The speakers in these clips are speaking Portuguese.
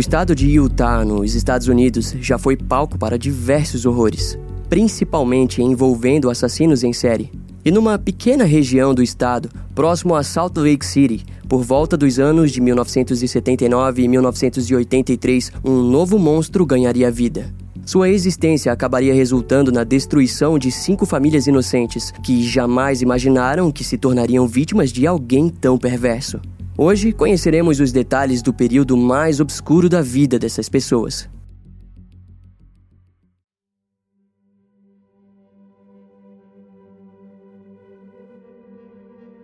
O estado de Utah, nos Estados Unidos, já foi palco para diversos horrores, principalmente envolvendo assassinos em série. E numa pequena região do estado, próximo a Salt Lake City, por volta dos anos de 1979 e 1983, um novo monstro ganharia vida. Sua existência acabaria resultando na destruição de cinco famílias inocentes que jamais imaginaram que se tornariam vítimas de alguém tão perverso. Hoje conheceremos os detalhes do período mais obscuro da vida dessas pessoas.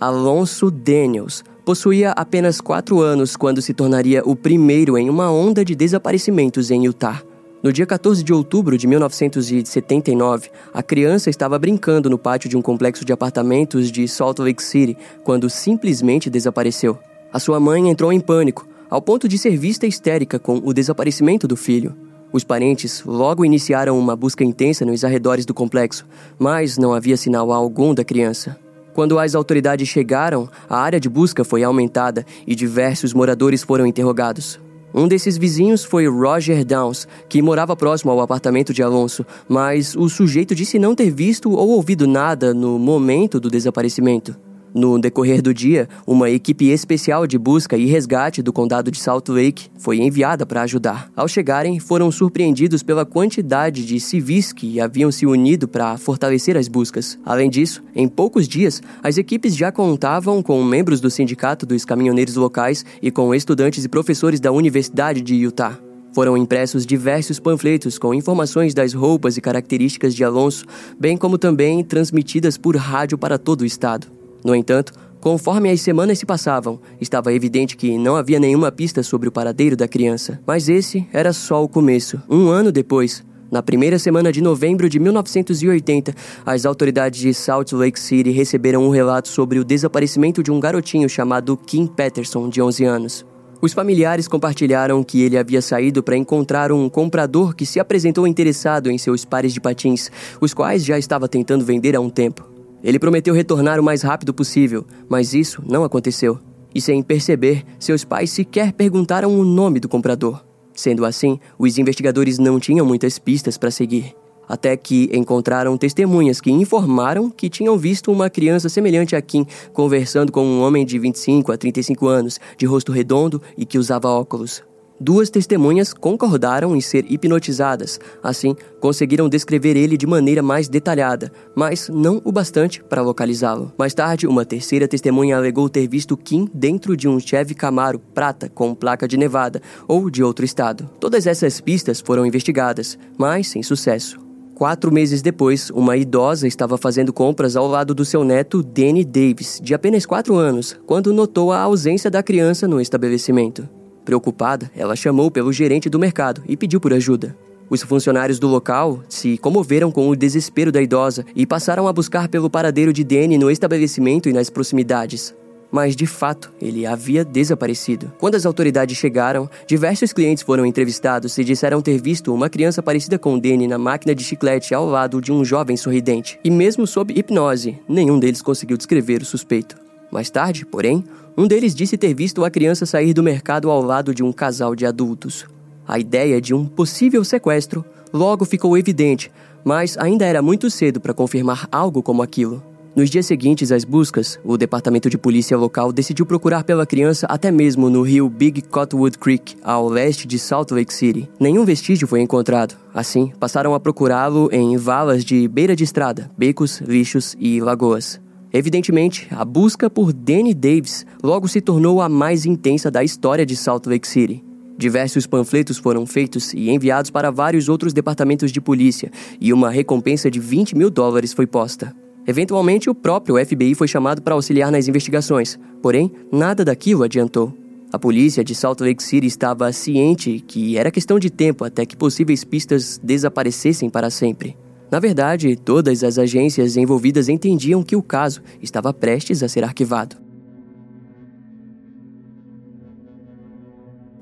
Alonso Daniels possuía apenas quatro anos quando se tornaria o primeiro em uma onda de desaparecimentos em Utah. No dia 14 de outubro de 1979, a criança estava brincando no pátio de um complexo de apartamentos de Salt Lake City quando simplesmente desapareceu. A sua mãe entrou em pânico, ao ponto de ser vista histérica com o desaparecimento do filho. Os parentes logo iniciaram uma busca intensa nos arredores do complexo, mas não havia sinal algum da criança. Quando as autoridades chegaram, a área de busca foi aumentada e diversos moradores foram interrogados. Um desses vizinhos foi Roger Downs, que morava próximo ao apartamento de Alonso, mas o sujeito disse não ter visto ou ouvido nada no momento do desaparecimento. No decorrer do dia, uma equipe especial de busca e resgate do condado de Salt Lake foi enviada para ajudar. Ao chegarem, foram surpreendidos pela quantidade de civis que haviam se unido para fortalecer as buscas. Além disso, em poucos dias, as equipes já contavam com membros do sindicato dos caminhoneiros locais e com estudantes e professores da Universidade de Utah. Foram impressos diversos panfletos com informações das roupas e características de Alonso, bem como também transmitidas por rádio para todo o estado. No entanto, conforme as semanas se passavam, estava evidente que não havia nenhuma pista sobre o paradeiro da criança. Mas esse era só o começo. Um ano depois, na primeira semana de novembro de 1980, as autoridades de Salt Lake City receberam um relato sobre o desaparecimento de um garotinho chamado Kim Patterson, de 11 anos. Os familiares compartilharam que ele havia saído para encontrar um comprador que se apresentou interessado em seus pares de patins, os quais já estava tentando vender há um tempo. Ele prometeu retornar o mais rápido possível, mas isso não aconteceu. E sem perceber, seus pais sequer perguntaram o nome do comprador. Sendo assim, os investigadores não tinham muitas pistas para seguir. Até que encontraram testemunhas que informaram que tinham visto uma criança semelhante a Kim conversando com um homem de 25 a 35 anos, de rosto redondo e que usava óculos. Duas testemunhas concordaram em ser hipnotizadas, assim, conseguiram descrever ele de maneira mais detalhada, mas não o bastante para localizá-lo. Mais tarde, uma terceira testemunha alegou ter visto Kim dentro de um Chevy Camaro prata com placa de Nevada ou de outro estado. Todas essas pistas foram investigadas, mas sem sucesso. Quatro meses depois, uma idosa estava fazendo compras ao lado do seu neto, Danny Davis, de apenas quatro anos, quando notou a ausência da criança no estabelecimento. Preocupada, ela chamou pelo gerente do mercado e pediu por ajuda. Os funcionários do local se comoveram com o desespero da idosa e passaram a buscar pelo paradeiro de Danny no estabelecimento e nas proximidades. Mas, de fato, ele havia desaparecido. Quando as autoridades chegaram, diversos clientes foram entrevistados e disseram ter visto uma criança parecida com Danny na máquina de chiclete ao lado de um jovem sorridente. E mesmo sob hipnose, nenhum deles conseguiu descrever o suspeito. Mais tarde, porém, um deles disse ter visto a criança sair do mercado ao lado de um casal de adultos. A ideia de um possível sequestro logo ficou evidente, mas ainda era muito cedo para confirmar algo como aquilo. Nos dias seguintes às buscas, o departamento de polícia local decidiu procurar pela criança até mesmo no rio Big Cottonwood Creek, ao leste de Salt Lake City. Nenhum vestígio foi encontrado. Assim, passaram a procurá-lo em valas de beira de estrada, becos, lixos e lagoas. Evidentemente, a busca por Danny Davis logo se tornou a mais intensa da história de Salt Lake City. Diversos panfletos foram feitos e enviados para vários outros departamentos de polícia, e uma recompensa de 20 mil dólares foi posta. Eventualmente, o próprio FBI foi chamado para auxiliar nas investigações, porém, nada daquilo adiantou. A polícia de Salt Lake City estava ciente que era questão de tempo até que possíveis pistas desaparecessem para sempre. Na verdade, todas as agências envolvidas entendiam que o caso estava prestes a ser arquivado.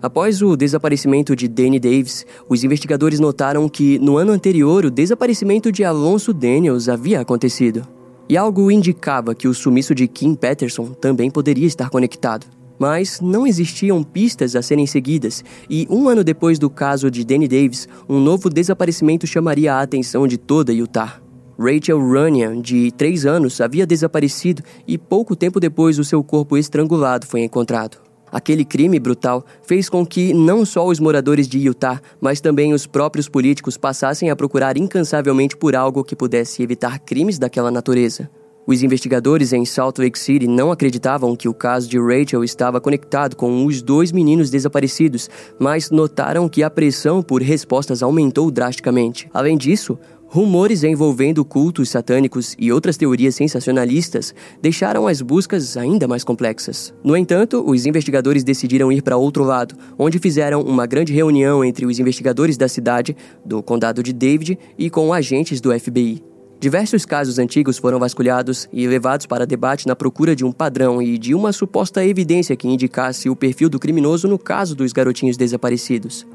Após o desaparecimento de Danny Davis, os investigadores notaram que no ano anterior o desaparecimento de Alonso Daniels havia acontecido. E algo indicava que o sumiço de Kim Patterson também poderia estar conectado. Mas não existiam pistas a serem seguidas, e um ano depois do caso de Danny Davis, um novo desaparecimento chamaria a atenção de toda Utah. Rachel Runyan, de 3 anos, havia desaparecido e pouco tempo depois o seu corpo estrangulado foi encontrado. Aquele crime brutal fez com que não só os moradores de Utah, mas também os próprios políticos passassem a procurar incansavelmente por algo que pudesse evitar crimes daquela natureza. Os investigadores em Salt Lake City não acreditavam que o caso de Rachel estava conectado com os dois meninos desaparecidos, mas notaram que a pressão por respostas aumentou drasticamente. Além disso, Rumores envolvendo cultos satânicos e outras teorias sensacionalistas deixaram as buscas ainda mais complexas. No entanto, os investigadores decidiram ir para outro lado, onde fizeram uma grande reunião entre os investigadores da cidade, do condado de David e com agentes do FBI. Diversos casos antigos foram vasculhados e levados para debate na procura de um padrão e de uma suposta evidência que indicasse o perfil do criminoso no caso dos garotinhos desaparecidos.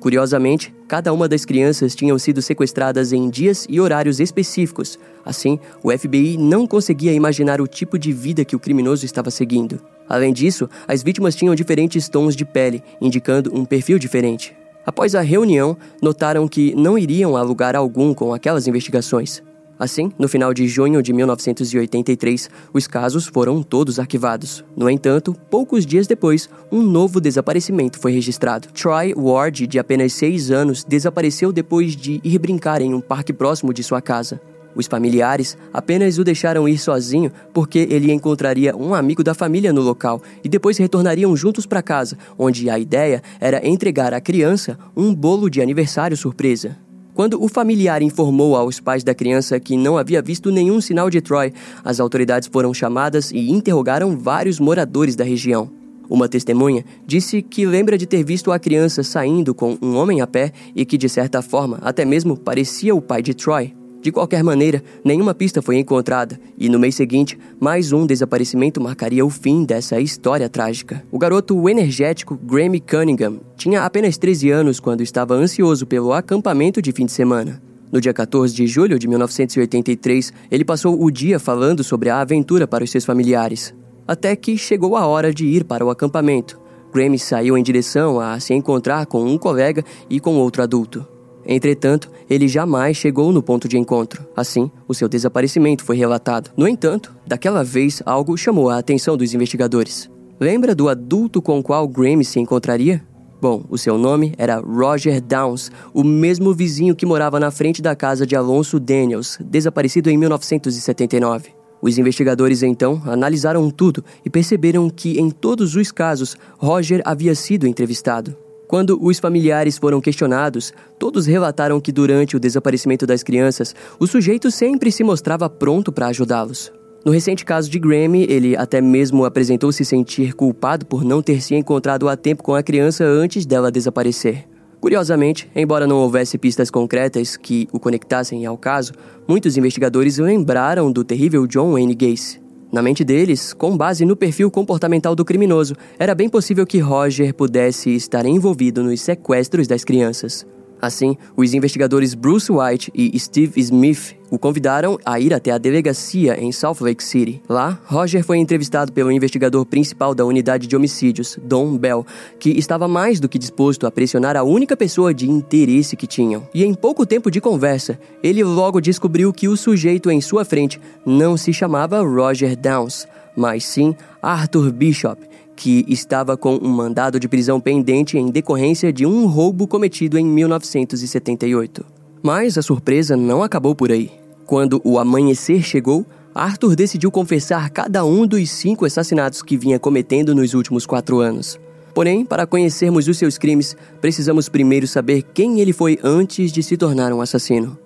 Curiosamente, cada uma das crianças tinham sido sequestradas em dias e horários específicos. Assim, o FBI não conseguia imaginar o tipo de vida que o criminoso estava seguindo. Além disso, as vítimas tinham diferentes tons de pele, indicando um perfil diferente. Após a reunião, notaram que não iriam a lugar algum com aquelas investigações. Assim, no final de junho de 1983, os casos foram todos arquivados. No entanto, poucos dias depois, um novo desaparecimento foi registrado. Troy Ward, de apenas 6 anos, desapareceu depois de ir brincar em um parque próximo de sua casa. Os familiares apenas o deixaram ir sozinho porque ele encontraria um amigo da família no local e depois retornariam juntos para casa, onde a ideia era entregar à criança um bolo de aniversário surpresa. Quando o familiar informou aos pais da criança que não havia visto nenhum sinal de Troy, as autoridades foram chamadas e interrogaram vários moradores da região. Uma testemunha disse que lembra de ter visto a criança saindo com um homem a pé e que, de certa forma, até mesmo parecia o pai de Troy. De qualquer maneira, nenhuma pista foi encontrada, e no mês seguinte, mais um desaparecimento marcaria o fim dessa história trágica. O garoto energético Grammy Cunningham tinha apenas 13 anos quando estava ansioso pelo acampamento de fim de semana. No dia 14 de julho de 1983, ele passou o dia falando sobre a aventura para os seus familiares. Até que chegou a hora de ir para o acampamento. Grammy saiu em direção a se encontrar com um colega e com outro adulto. Entretanto, ele jamais chegou no ponto de encontro. Assim, o seu desaparecimento foi relatado. No entanto, daquela vez algo chamou a atenção dos investigadores. Lembra do adulto com o qual Grammy se encontraria? Bom, o seu nome era Roger Downs, o mesmo vizinho que morava na frente da casa de Alonso Daniels, desaparecido em 1979. Os investigadores então analisaram tudo e perceberam que, em todos os casos, Roger havia sido entrevistado. Quando os familiares foram questionados, todos relataram que durante o desaparecimento das crianças, o sujeito sempre se mostrava pronto para ajudá-los. No recente caso de Grammy, ele até mesmo apresentou se sentir culpado por não ter se encontrado a tempo com a criança antes dela desaparecer. Curiosamente, embora não houvesse pistas concretas que o conectassem ao caso, muitos investigadores lembraram do terrível John Wayne Gacy. Na mente deles, com base no perfil comportamental do criminoso, era bem possível que Roger pudesse estar envolvido nos sequestros das crianças. Assim, os investigadores Bruce White e Steve Smith o convidaram a ir até a delegacia em Salt Lake City. Lá, Roger foi entrevistado pelo investigador principal da unidade de homicídios, Don Bell, que estava mais do que disposto a pressionar a única pessoa de interesse que tinham. E em pouco tempo de conversa, ele logo descobriu que o sujeito em sua frente não se chamava Roger Downs, mas sim Arthur Bishop, que estava com um mandado de prisão pendente em decorrência de um roubo cometido em 1978. Mas a surpresa não acabou por aí. Quando o amanhecer chegou, Arthur decidiu confessar cada um dos cinco assassinatos que vinha cometendo nos últimos quatro anos. Porém, para conhecermos os seus crimes, precisamos primeiro saber quem ele foi antes de se tornar um assassino.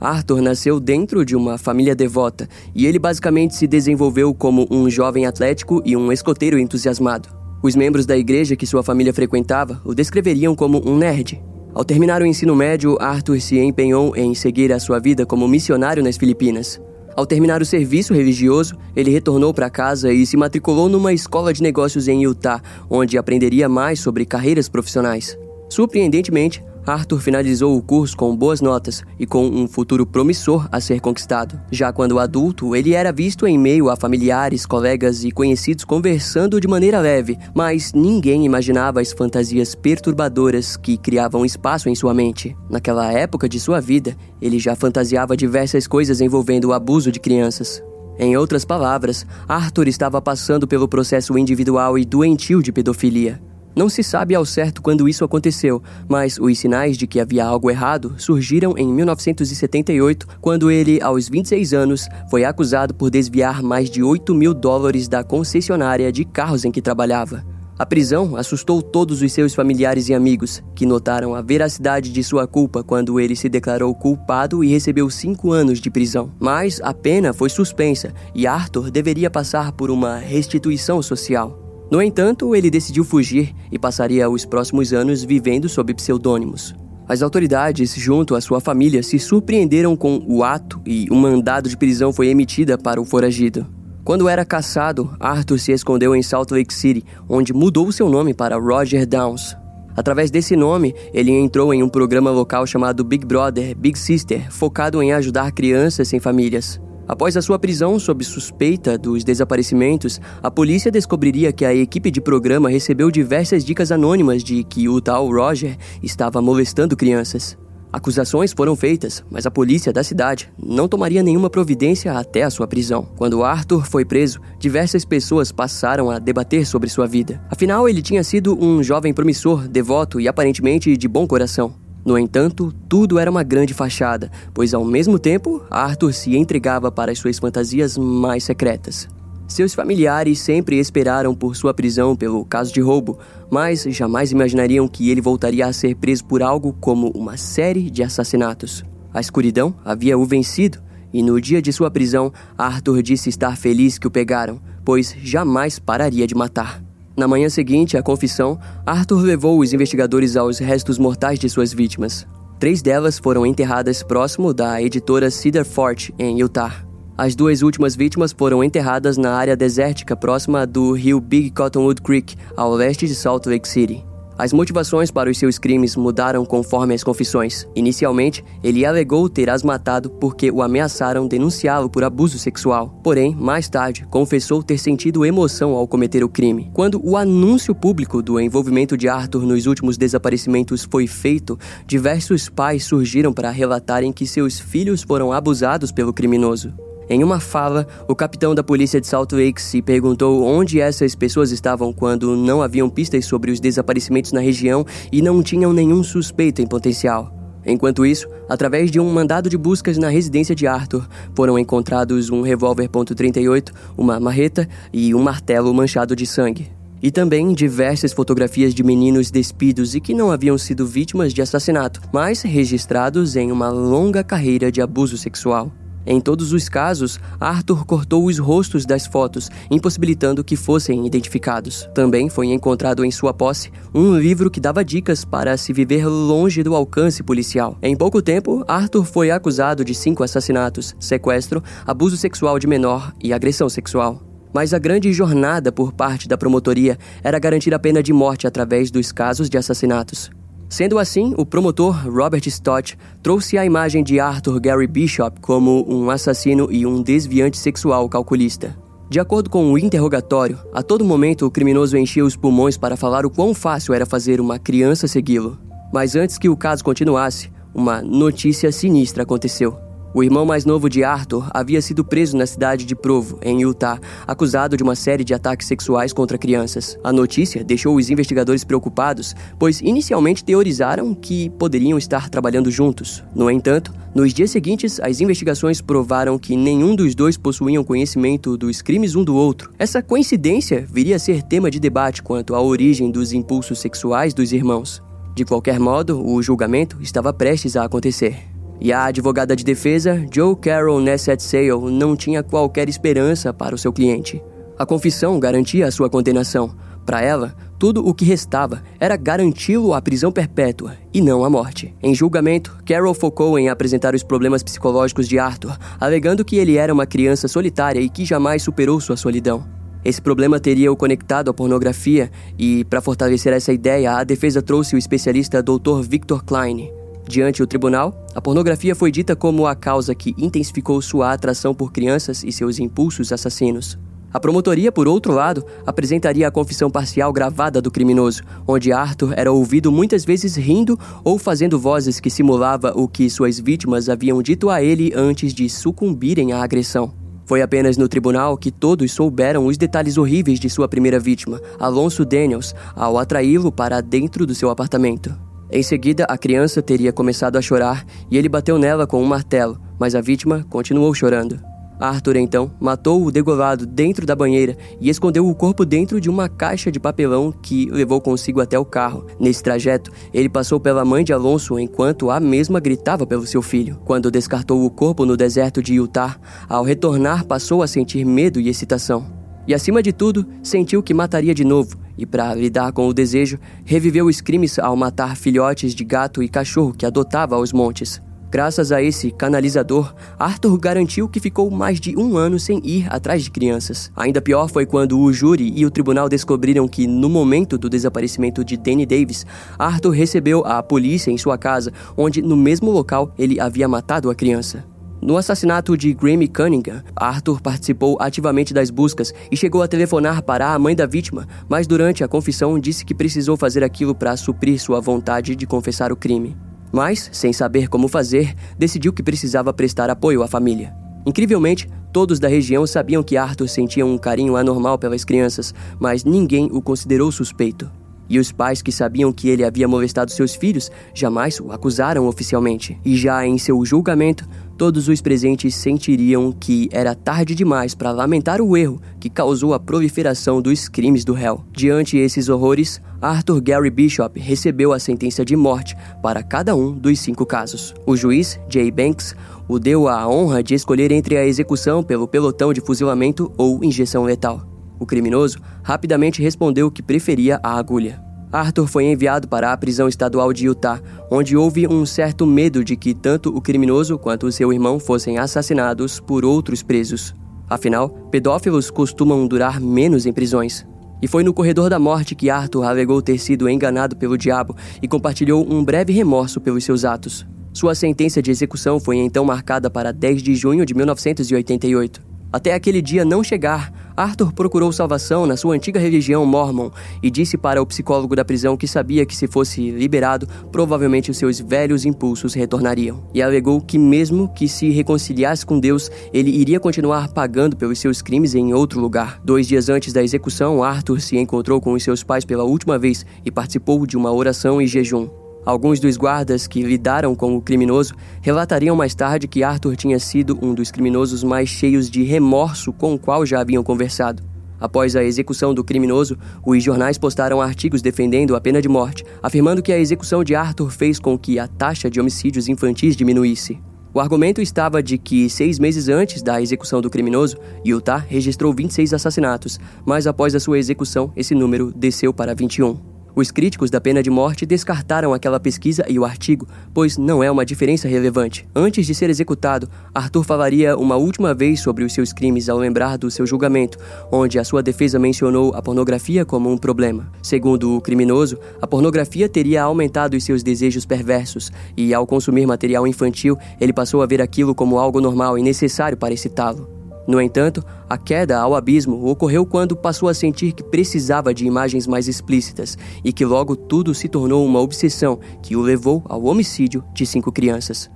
Arthur nasceu dentro de uma família devota e ele basicamente se desenvolveu como um jovem atlético e um escoteiro entusiasmado. Os membros da igreja que sua família frequentava o descreveriam como um nerd. Ao terminar o ensino médio, Arthur se empenhou em seguir a sua vida como missionário nas Filipinas. Ao terminar o serviço religioso, ele retornou para casa e se matriculou numa escola de negócios em Utah, onde aprenderia mais sobre carreiras profissionais. Surpreendentemente, Arthur finalizou o curso com boas notas e com um futuro promissor a ser conquistado. Já quando adulto, ele era visto em meio a familiares, colegas e conhecidos conversando de maneira leve, mas ninguém imaginava as fantasias perturbadoras que criavam espaço em sua mente. Naquela época de sua vida, ele já fantasiava diversas coisas envolvendo o abuso de crianças. Em outras palavras, Arthur estava passando pelo processo individual e doentio de pedofilia. Não se sabe ao certo quando isso aconteceu, mas os sinais de que havia algo errado surgiram em 1978, quando ele, aos 26 anos, foi acusado por desviar mais de 8 mil dólares da concessionária de carros em que trabalhava. A prisão assustou todos os seus familiares e amigos, que notaram a veracidade de sua culpa quando ele se declarou culpado e recebeu cinco anos de prisão. Mas a pena foi suspensa e Arthur deveria passar por uma restituição social. No entanto, ele decidiu fugir e passaria os próximos anos vivendo sob pseudônimos. As autoridades, junto à sua família, se surpreenderam com o ato e um mandado de prisão foi emitida para o foragido. Quando era caçado, Arthur se escondeu em Salt Lake City, onde mudou seu nome para Roger Downs. Através desse nome, ele entrou em um programa local chamado Big Brother, Big Sister, focado em ajudar crianças sem famílias. Após a sua prisão sob suspeita dos desaparecimentos, a polícia descobriria que a equipe de programa recebeu diversas dicas anônimas de que o tal Roger estava molestando crianças. Acusações foram feitas, mas a polícia da cidade não tomaria nenhuma providência até a sua prisão. Quando Arthur foi preso, diversas pessoas passaram a debater sobre sua vida. Afinal, ele tinha sido um jovem promissor, devoto e aparentemente de bom coração. No entanto, tudo era uma grande fachada, pois ao mesmo tempo, Arthur se entregava para as suas fantasias mais secretas. Seus familiares sempre esperaram por sua prisão pelo caso de roubo, mas jamais imaginariam que ele voltaria a ser preso por algo como uma série de assassinatos. A escuridão havia o vencido, e no dia de sua prisão, Arthur disse estar feliz que o pegaram, pois jamais pararia de matar. Na manhã seguinte à confissão, Arthur levou os investigadores aos restos mortais de suas vítimas. Três delas foram enterradas próximo da editora Cedar Fort, em Utah. As duas últimas vítimas foram enterradas na área desértica próxima do rio Big Cottonwood Creek, ao leste de Salt Lake City. As motivações para os seus crimes mudaram conforme as confissões. Inicialmente, ele alegou ter as matado porque o ameaçaram denunciá-lo por abuso sexual. Porém, mais tarde, confessou ter sentido emoção ao cometer o crime. Quando o anúncio público do envolvimento de Arthur nos últimos desaparecimentos foi feito, diversos pais surgiram para relatarem que seus filhos foram abusados pelo criminoso. Em uma fala, o capitão da polícia de Salt Lake se perguntou onde essas pessoas estavam quando não haviam pistas sobre os desaparecimentos na região e não tinham nenhum suspeito em potencial. Enquanto isso, através de um mandado de buscas na residência de Arthur, foram encontrados um revólver .38, uma marreta e um martelo manchado de sangue. E também diversas fotografias de meninos despidos e que não haviam sido vítimas de assassinato, mas registrados em uma longa carreira de abuso sexual. Em todos os casos, Arthur cortou os rostos das fotos, impossibilitando que fossem identificados. Também foi encontrado em sua posse um livro que dava dicas para se viver longe do alcance policial. Em pouco tempo, Arthur foi acusado de cinco assassinatos, sequestro, abuso sexual de menor e agressão sexual. Mas a grande jornada por parte da promotoria era garantir a pena de morte através dos casos de assassinatos. Sendo assim, o promotor Robert Stott trouxe a imagem de Arthur Gary Bishop como um assassino e um desviante sexual calculista. De acordo com o interrogatório, a todo momento o criminoso enchia os pulmões para falar o quão fácil era fazer uma criança segui-lo. Mas antes que o caso continuasse, uma notícia sinistra aconteceu. O irmão mais novo de Arthur havia sido preso na cidade de Provo, em Utah, acusado de uma série de ataques sexuais contra crianças. A notícia deixou os investigadores preocupados, pois inicialmente teorizaram que poderiam estar trabalhando juntos. No entanto, nos dias seguintes, as investigações provaram que nenhum dos dois possuíam conhecimento dos crimes um do outro. Essa coincidência viria a ser tema de debate quanto à origem dos impulsos sexuais dos irmãos. De qualquer modo, o julgamento estava prestes a acontecer. E a advogada de defesa, Joe Carroll Nessett Sale, não tinha qualquer esperança para o seu cliente. A confissão garantia a sua condenação. Para ela, tudo o que restava era garanti-lo à prisão perpétua e não à morte. Em julgamento, Carroll focou em apresentar os problemas psicológicos de Arthur, alegando que ele era uma criança solitária e que jamais superou sua solidão. Esse problema teria o conectado à pornografia e, para fortalecer essa ideia, a defesa trouxe o especialista Dr. Victor Klein. Diante o tribunal, a pornografia foi dita como a causa que intensificou sua atração por crianças e seus impulsos assassinos. A promotoria, por outro lado, apresentaria a confissão parcial gravada do criminoso, onde Arthur era ouvido muitas vezes rindo ou fazendo vozes que simulava o que suas vítimas haviam dito a ele antes de sucumbirem à agressão. Foi apenas no tribunal que todos souberam os detalhes horríveis de sua primeira vítima, Alonso Daniels, ao atraí-lo para dentro do seu apartamento. Em seguida, a criança teria começado a chorar e ele bateu nela com um martelo, mas a vítima continuou chorando. Arthur então matou o degolado dentro da banheira e escondeu o corpo dentro de uma caixa de papelão que levou consigo até o carro. Nesse trajeto, ele passou pela mãe de Alonso enquanto a mesma gritava pelo seu filho. Quando descartou o corpo no deserto de Utah, ao retornar passou a sentir medo e excitação. E acima de tudo, sentiu que mataria de novo, e para lidar com o desejo, reviveu os crimes ao matar filhotes de gato e cachorro que adotava aos montes. Graças a esse canalizador, Arthur garantiu que ficou mais de um ano sem ir atrás de crianças. Ainda pior foi quando o júri e o tribunal descobriram que, no momento do desaparecimento de Danny Davis, Arthur recebeu a polícia em sua casa, onde, no mesmo local, ele havia matado a criança. No assassinato de Grammy Cunningham, Arthur participou ativamente das buscas e chegou a telefonar para a mãe da vítima, mas durante a confissão disse que precisou fazer aquilo para suprir sua vontade de confessar o crime. Mas, sem saber como fazer, decidiu que precisava prestar apoio à família. Incrivelmente, todos da região sabiam que Arthur sentia um carinho anormal pelas crianças, mas ninguém o considerou suspeito. E os pais que sabiam que ele havia molestado seus filhos jamais o acusaram oficialmente. E já em seu julgamento, todos os presentes sentiriam que era tarde demais para lamentar o erro que causou a proliferação dos crimes do réu. Diante esses horrores, Arthur Gary Bishop recebeu a sentença de morte para cada um dos cinco casos. O juiz, Jay Banks, o deu a honra de escolher entre a execução pelo pelotão de fuzilamento ou injeção letal. O criminoso rapidamente respondeu que preferia a agulha. Arthur foi enviado para a prisão estadual de Utah, onde houve um certo medo de que tanto o criminoso quanto seu irmão fossem assassinados por outros presos. Afinal, pedófilos costumam durar menos em prisões. E foi no corredor da morte que Arthur alegou ter sido enganado pelo diabo e compartilhou um breve remorso pelos seus atos. Sua sentença de execução foi então marcada para 10 de junho de 1988. Até aquele dia não chegar, Arthur procurou salvação na sua antiga religião mormon e disse para o psicólogo da prisão que sabia que se fosse liberado, provavelmente os seus velhos impulsos retornariam. E alegou que mesmo que se reconciliasse com Deus, ele iria continuar pagando pelos seus crimes em outro lugar. Dois dias antes da execução, Arthur se encontrou com os seus pais pela última vez e participou de uma oração e jejum. Alguns dos guardas que lidaram com o criminoso relatariam mais tarde que Arthur tinha sido um dos criminosos mais cheios de remorso com o qual já haviam conversado. Após a execução do criminoso, os jornais postaram artigos defendendo a pena de morte, afirmando que a execução de Arthur fez com que a taxa de homicídios infantis diminuísse. O argumento estava de que, seis meses antes da execução do criminoso, Utah registrou 26 assassinatos, mas após a sua execução, esse número desceu para 21. Os críticos da pena de morte descartaram aquela pesquisa e o artigo, pois não é uma diferença relevante. Antes de ser executado, Arthur falaria uma última vez sobre os seus crimes ao lembrar do seu julgamento, onde a sua defesa mencionou a pornografia como um problema. Segundo o criminoso, a pornografia teria aumentado os seus desejos perversos, e ao consumir material infantil, ele passou a ver aquilo como algo normal e necessário para excitá-lo. No entanto, a queda ao abismo ocorreu quando passou a sentir que precisava de imagens mais explícitas e que logo tudo se tornou uma obsessão que o levou ao homicídio de cinco crianças.